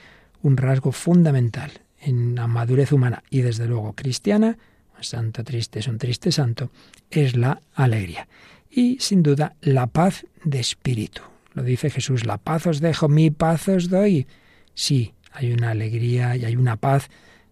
un rasgo fundamental en la madurez humana y desde luego cristiana, santo triste es un triste santo, es la alegría. Y sin duda la paz de espíritu. Lo dice Jesús, la paz os dejo, mi paz os doy. Sí, hay una alegría y hay una paz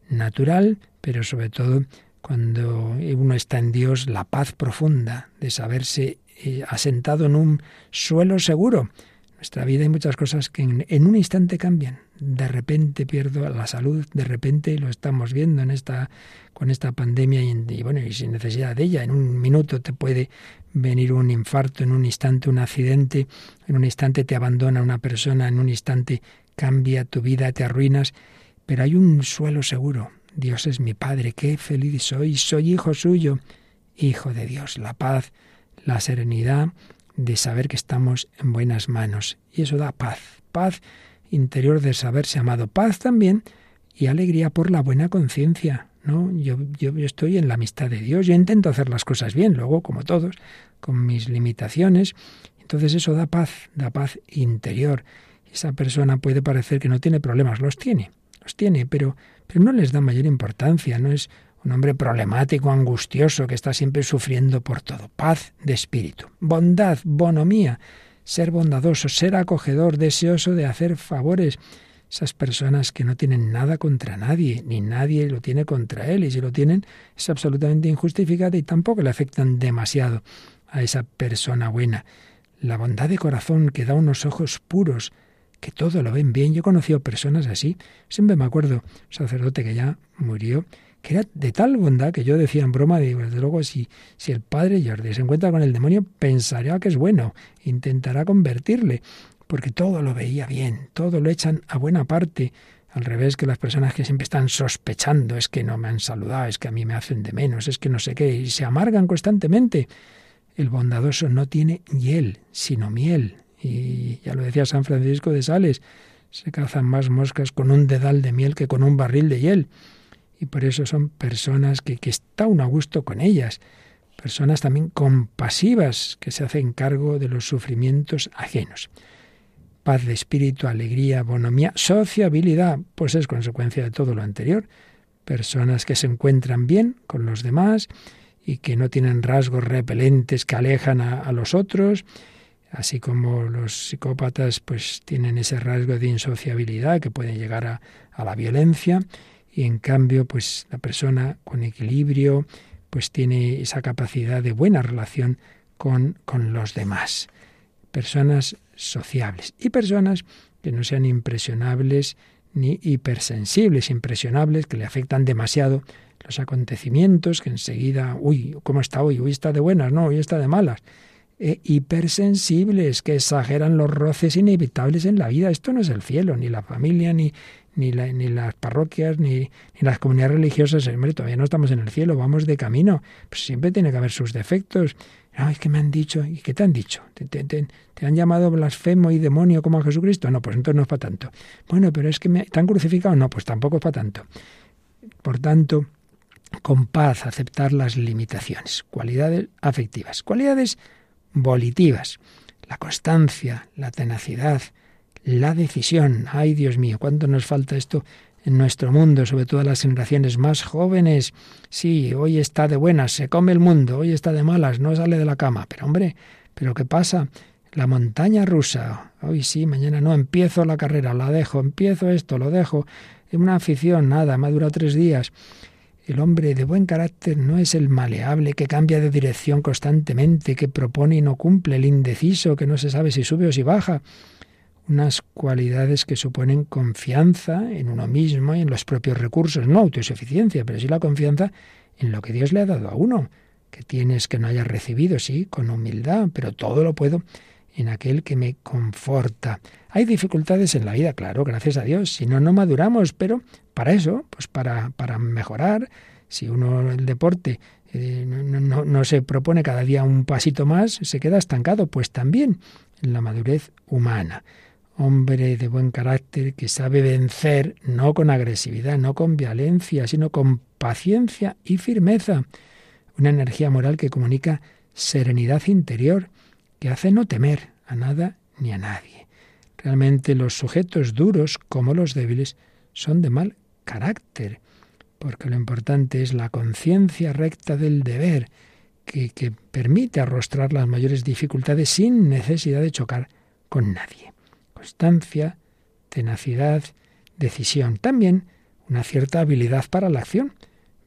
natural, pero sobre todo cuando uno está en Dios, la paz profunda de saberse eh, asentado en un suelo seguro. Nuestra vida hay muchas cosas que en un instante cambian de repente pierdo la salud, de repente lo estamos viendo en esta con esta pandemia y, y, bueno, y sin necesidad de ella, en un minuto te puede venir un infarto, en un instante un accidente, en un instante te abandona una persona, en un instante cambia tu vida, te arruinas, pero hay un suelo seguro. Dios es mi Padre, qué feliz soy, soy hijo suyo, hijo de Dios. La paz, la serenidad de saber que estamos en buenas manos. Y eso da paz, paz interior de saberse amado, paz también y alegría por la buena conciencia. ¿no? Yo, yo, estoy en la amistad de Dios, yo intento hacer las cosas bien, luego, como todos, con mis limitaciones. Entonces eso da paz, da paz interior. Esa persona puede parecer que no tiene problemas, los tiene, los tiene, pero, pero no les da mayor importancia, no es un hombre problemático, angustioso, que está siempre sufriendo por todo. Paz de espíritu, bondad, bonomía, ser bondadoso, ser acogedor, deseoso de hacer favores. Esas personas que no tienen nada contra nadie, ni nadie lo tiene contra él, y si lo tienen es absolutamente injustificada y tampoco le afectan demasiado a esa persona buena. La bondad de corazón que da unos ojos puros, que todo lo ven bien. Yo he conocido personas así. Siempre me acuerdo, un sacerdote que ya murió, que era de tal bondad que yo decía en broma, digo, desde luego, si, si el padre Jordi se encuentra con el demonio, pensará que es bueno, intentará convertirle, porque todo lo veía bien, todo lo echan a buena parte. Al revés que las personas que siempre están sospechando, es que no me han saludado, es que a mí me hacen de menos, es que no sé qué, y se amargan constantemente. El bondadoso no tiene hiel, sino miel. Y ya lo decía San Francisco de Sales, se cazan más moscas con un dedal de miel que con un barril de hiel. Y por eso son personas que, que está un a gusto con ellas. Personas también compasivas que se hacen cargo de los sufrimientos ajenos. Paz de espíritu, alegría, bonomía, sociabilidad, pues es consecuencia de todo lo anterior. Personas que se encuentran bien con los demás y que no tienen rasgos repelentes que alejan a, a los otros, así como los psicópatas pues tienen ese rasgo de insociabilidad que puede llegar a, a, la violencia y en cambio pues la persona con equilibrio pues tiene esa capacidad de buena relación con, con los demás. Personas sociables y personas que no sean impresionables ni hipersensibles, impresionables, que le afectan demasiado los acontecimientos, que enseguida, uy, ¿cómo está hoy? Hoy está de buenas, no, hoy está de malas. E hipersensibles, que exageran los roces inevitables en la vida. Esto no es el cielo, ni la familia, ni, ni, la, ni las parroquias, ni, las comunidades religiosas. Hombre, todavía no estamos en el cielo, vamos de camino. Pues siempre tiene que haber sus defectos. No, es que me han dicho, ¿y qué te han dicho? ¿Te, te, te, te han llamado blasfemo y demonio como a Jesucristo? No, pues entonces no es para tanto. Bueno, pero es que me, ¿te han crucificado? No, pues tampoco es para tanto. Por tanto, con paz aceptar las limitaciones. Cualidades afectivas. Cualidades volitivas. La constancia, la tenacidad, la decisión. Ay, Dios mío, cuánto nos falta esto en nuestro mundo, sobre todo las generaciones más jóvenes. Sí, hoy está de buenas, se come el mundo, hoy está de malas, no sale de la cama. Pero hombre, ¿pero qué pasa? La montaña rusa. Hoy sí, mañana no, empiezo la carrera, la dejo, empiezo esto, lo dejo. Una afición, nada, me ha durado tres días. El hombre de buen carácter no es el maleable que cambia de dirección constantemente, que propone y no cumple, el indeciso que no se sabe si sube o si baja. Unas cualidades que suponen confianza en uno mismo y en los propios recursos, no autosuficiencia, pero sí la confianza en lo que Dios le ha dado a uno, que tienes que no hayas recibido, sí, con humildad, pero todo lo puedo en aquel que me conforta. Hay dificultades en la vida, claro, gracias a Dios, si no, no maduramos, pero para eso, pues para, para mejorar, si uno el deporte eh, no, no, no se propone cada día un pasito más, se queda estancado, pues también en la madurez humana. Hombre de buen carácter que sabe vencer no con agresividad, no con violencia, sino con paciencia y firmeza. Una energía moral que comunica serenidad interior, que hace no temer a nada ni a nadie. Realmente los sujetos duros, como los débiles, son de mal carácter, porque lo importante es la conciencia recta del deber, que, que, permite arrostrar las mayores dificultades sin necesidad de chocar con nadie. Constancia, tenacidad, decisión. También una cierta habilidad para la acción,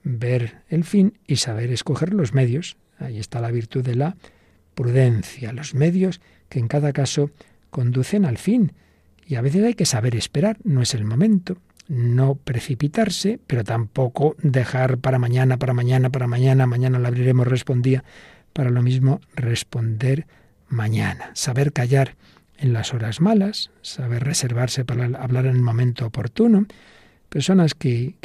ver el fin y saber escoger los medios. Ahí está la virtud de la prudencia, los medios que en cada caso conducen al fin. Y a veces hay que saber esperar, no es el momento, no precipitarse, pero tampoco dejar para mañana, para mañana, para mañana, mañana la abriremos, respondía, para lo mismo responder mañana, saber callar en las horas malas, saber reservarse para hablar en el momento oportuno, personas que,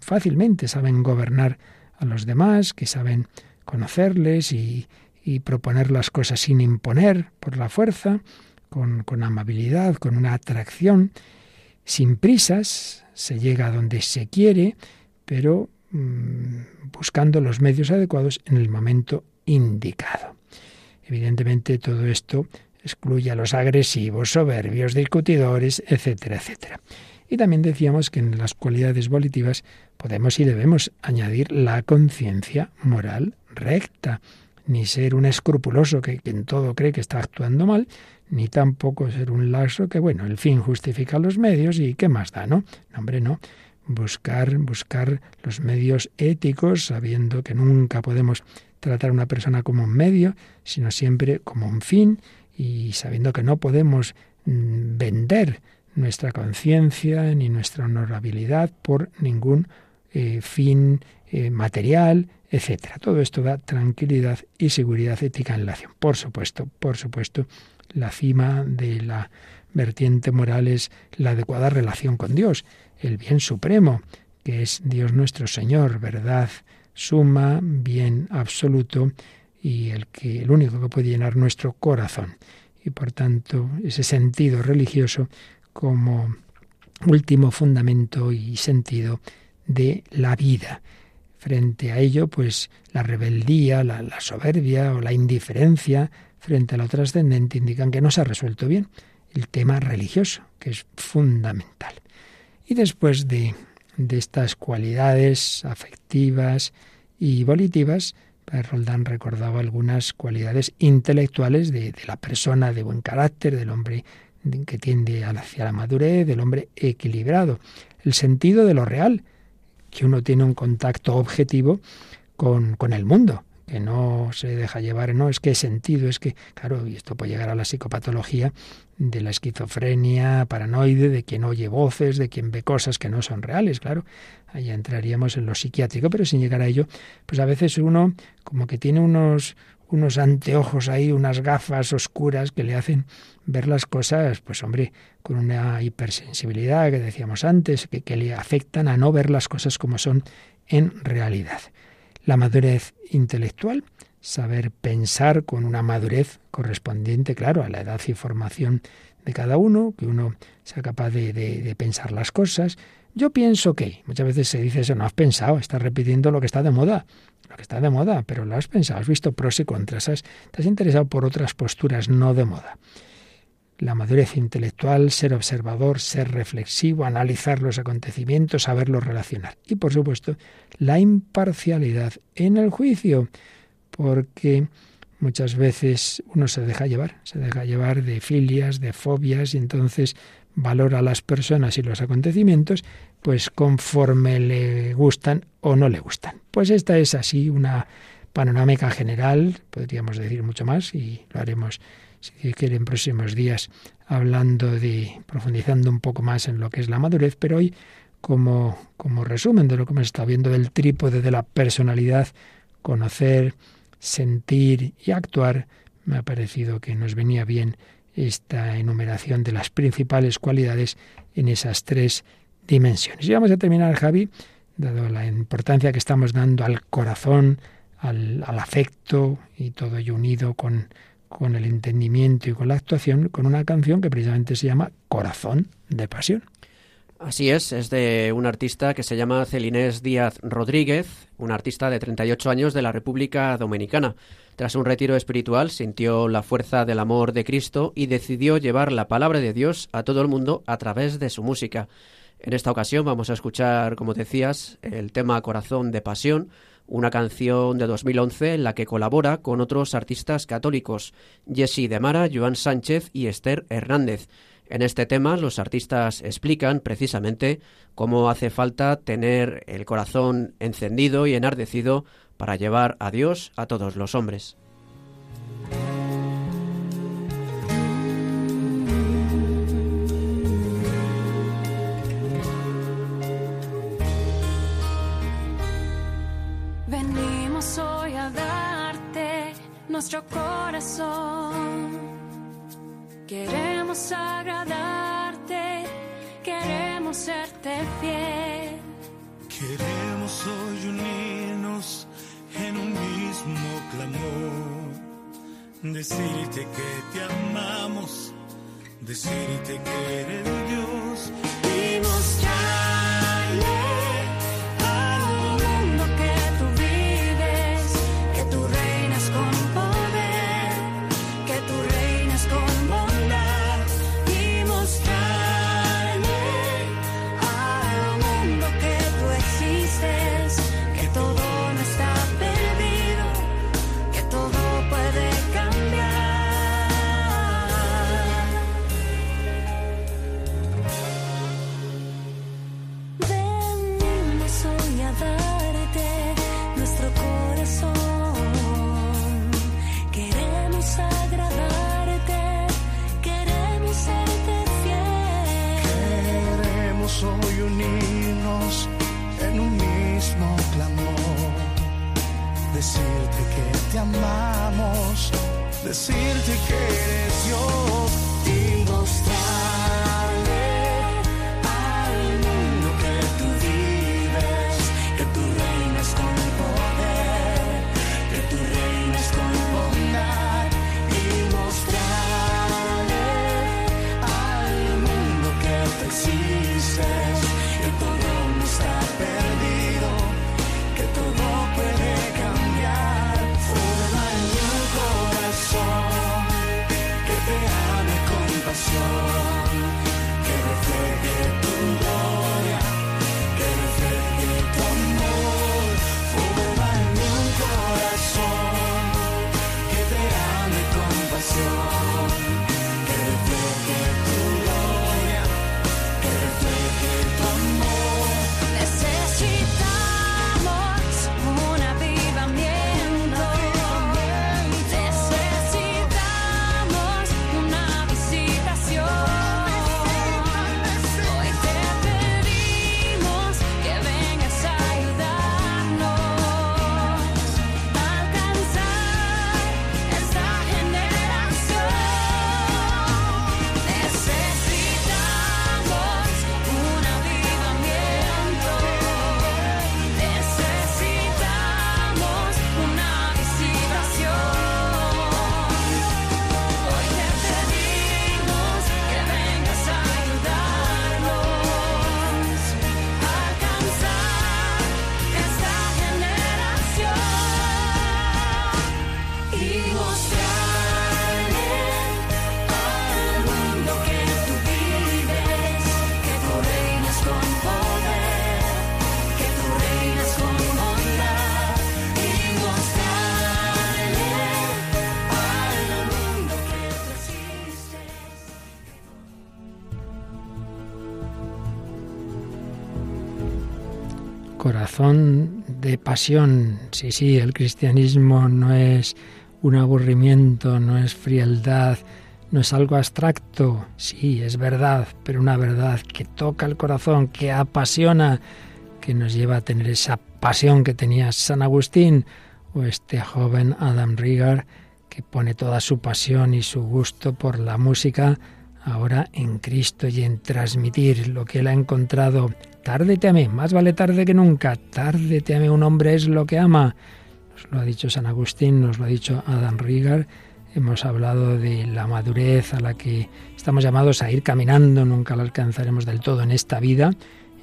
fácilmente saben gobernar a los demás, que saben conocerles y, proponer las cosas sin imponer por la fuerza, con, con amabilidad, con una atracción, sin prisas, se llega a donde se quiere, pero mm, buscando los medios adecuados en el momento indicado. Evidentemente todo esto excluye a los agresivos, soberbios, discutidores, etcétera, etcétera. Y también decíamos que en las cualidades volitivas podemos y debemos añadir la conciencia moral recta, ni ser un escrupuloso que, en todo cree que está actuando mal, ni tampoco ser un laxo que, bueno, el fin justifica los medios y qué más da, ¿no? no hombre, no. Buscar, buscar los medios éticos, sabiendo que nunca podemos tratar a una persona como un medio, sino siempre como un fin, y sabiendo que no podemos mm, vender nuestra conciencia ni nuestra honorabilidad por ningún eh, fin eh, material, etcétera. Todo esto da tranquilidad y seguridad ética en la acción. Por supuesto, por supuesto, la cima de la vertiente moral es la adecuada relación con Dios, el bien supremo, que es Dios nuestro Señor, verdad suma, bien absoluto y el que el único que puede llenar nuestro corazón. Y por tanto, ese sentido religioso como último fundamento y sentido de la vida. Frente a ello, pues la rebeldía, la, soberbia o la indiferencia frente a lo trascendente indican que no se ha resuelto bien el tema religioso, que es fundamental. Y después de, de estas cualidades afectivas y volitivas, Roldán recordaba algunas cualidades intelectuales de, la persona de buen carácter, del hombre que tiende hacia la madurez, del hombre equilibrado. El sentido de lo real, que uno tiene un contacto objetivo con, con el mundo, que no se deja llevar, no, es que sentido, es que, claro, y esto puede llegar a la psicopatología de la esquizofrenia paranoide, de quien oye voces, de quien ve cosas que no son reales, claro, ahí entraríamos en lo psiquiátrico, pero sin llegar a ello, pues a veces uno como que tiene unos, unos anteojos ahí, unas gafas oscuras que le hacen ver las cosas, pues hombre, con una hipersensibilidad que decíamos antes, que, que le afectan a no ver las cosas como son en realidad. La madurez intelectual, saber pensar con una madurez correspondiente, claro, a la edad y formación de cada uno, que uno sea capaz de, pensar las cosas. Yo pienso que, muchas veces se dice eso, no has pensado, estás repitiendo lo que está de moda, lo que está de moda, pero lo has pensado, has visto pros y contras, has, te has interesado por otras posturas no de moda. La madurez intelectual, ser observador, ser reflexivo, analizar los acontecimientos, saberlos relacionar. Y por supuesto, la imparcialidad en el juicio, porque muchas veces uno se deja llevar, se deja llevar de filias, de fobias, y entonces valora a las personas y los acontecimientos, pues conforme le gustan o no le gustan. Pues esta es así una panorámica general, podríamos decir mucho más, y lo haremos si quiere en próximos días hablando de, profundizando un poco más en lo que es la madurez, pero hoy como, como resumen de lo que hemos estado viendo del trípode de la personalidad, conocer, sentir y actuar, me ha parecido que nos venía bien esta enumeración de las principales cualidades en esas tres dimensiones. Y vamos a terminar, Javi, dado la importancia que estamos dando al corazón, al, al afecto y todo ello unido con, con el entendimiento y con la actuación, con una canción que precisamente se llama Corazón de Pasión. Así es, es de un artista que se llama Celinés Díaz Rodríguez, un artista de 38 años de la República Dominicana. Tras un retiro espiritual sintió la fuerza del amor de Cristo y decidió llevar la palabra de Dios a todo el mundo a través de su música. En esta ocasión vamos a escuchar, como decías, el tema Corazón de Pasión, una canción de 2011 en la que colabora con otros artistas católicos, Jesse de Mara, Joan Sánchez y Esther Hernández. En este tema los artistas explican precisamente cómo hace falta tener el corazón encendido y enardecido para llevar a Dios a todos los hombres. Venimos hoy a darte nuestro corazón Queremos agradarte, queremos serte fiel. Queremos hoy unirnos en un mismo clamor, decirte que te amamos, decirte que eres Dios y mostrarle te amamos, decirte que eres Dios De pasión. Sí, sí, el cristianismo no es un aburrimiento, no es frialdad, no es algo abstracto. Sí, es verdad, pero una verdad que toca el corazón, que apasiona, que nos lleva a tener esa pasión que tenía San Agustín o este joven Adam Rigar que pone toda su pasión y su gusto por la música ahora en Cristo y en transmitir lo que él ha encontrado. Tárdete a mí, más vale tarde que nunca. Tárdete a mí, un hombre es lo que ama. Nos lo ha dicho San Agustín, nos lo ha dicho Adam Rigar. Hemos hablado de la madurez a la que estamos llamados a ir caminando, nunca la alcanzaremos del todo en esta vida,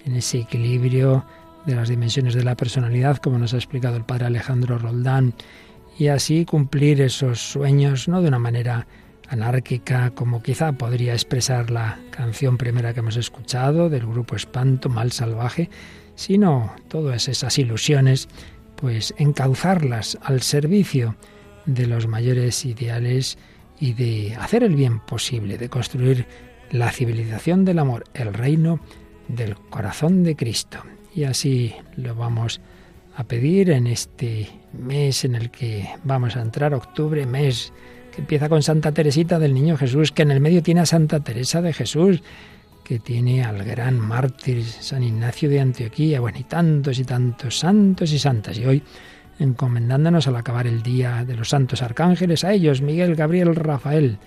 en ese equilibrio de las dimensiones de la personalidad, como nos ha explicado el padre Alejandro Roldán, y así cumplir esos sueños, no de una manera anárquica, como quizá podría expresar la canción primera que hemos escuchado del grupo Espanto, Mal Salvaje, sino todas esas ilusiones, pues encauzarlas al servicio de los mayores ideales y de hacer el bien posible, de construir la civilización del amor, el reino del corazón de Cristo. Y así lo vamos a pedir en este mes en el que vamos a entrar, octubre, mes que empieza con Santa Teresita del Niño Jesús, que en el medio tiene a Santa Teresa de Jesús, que tiene al gran mártir San Ignacio de Antioquía, bueno, y tantos y tantos santos y santas. Y hoy, encomendándonos al acabar el día de los santos arcángeles, a ellos, Miguel, Gabriel, Rafael,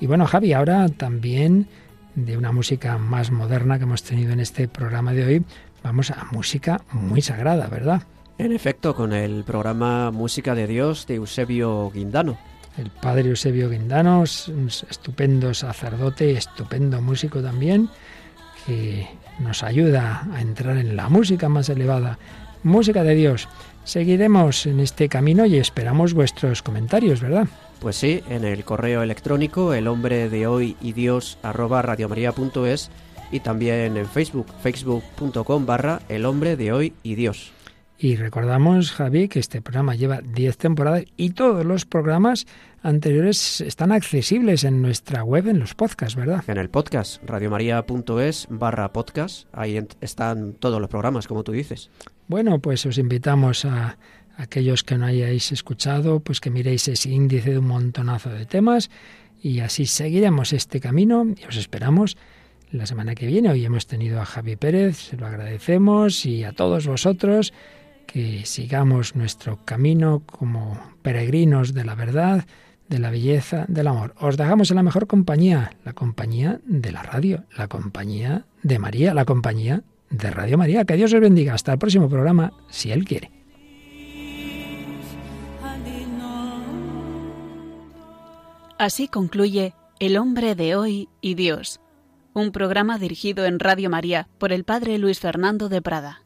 Y bueno, Javi, ahora también de una música más moderna que hemos tenido en este programa de hoy, vamos a música muy sagrada, ¿verdad? En efecto, con el programa Música de Dios de Eusebio Guindano. El padre Eusebio Guindano, es un estupendo sacerdote, estupendo músico también, que nos ayuda a entrar en la música más elevada, música de Dios. Seguiremos en este camino y esperamos vuestros comentarios, ¿verdad? Pues sí, en el correo electrónico el hombre de hoy y Dios arroba y también en Facebook, facebook.com barra el hombre de hoy y Dios. Y recordamos, Javi, que este programa lleva 10 temporadas y todos los programas anteriores están accesibles en nuestra web, en los podcasts, ¿verdad? En el podcast, radiomaria.es barra podcast, ahí están todos los programas, como tú dices. Bueno, pues os invitamos a aquellos que no hayáis escuchado, pues que miréis ese índice de un montonazo de temas y así seguiremos este camino y os esperamos la semana que viene. Hoy hemos tenido a Javi Pérez, se lo agradecemos y a todos vosotros que sigamos nuestro camino como peregrinos de la verdad, de la belleza, del amor. Os dejamos en la mejor compañía, la compañía de la radio, la compañía de María, la compañía de Radio María. Que Dios os bendiga. Hasta el próximo programa, si Él quiere. Así concluye El hombre de hoy y Dios, un programa dirigido en Radio María por el Padre Luis Fernando de Prada.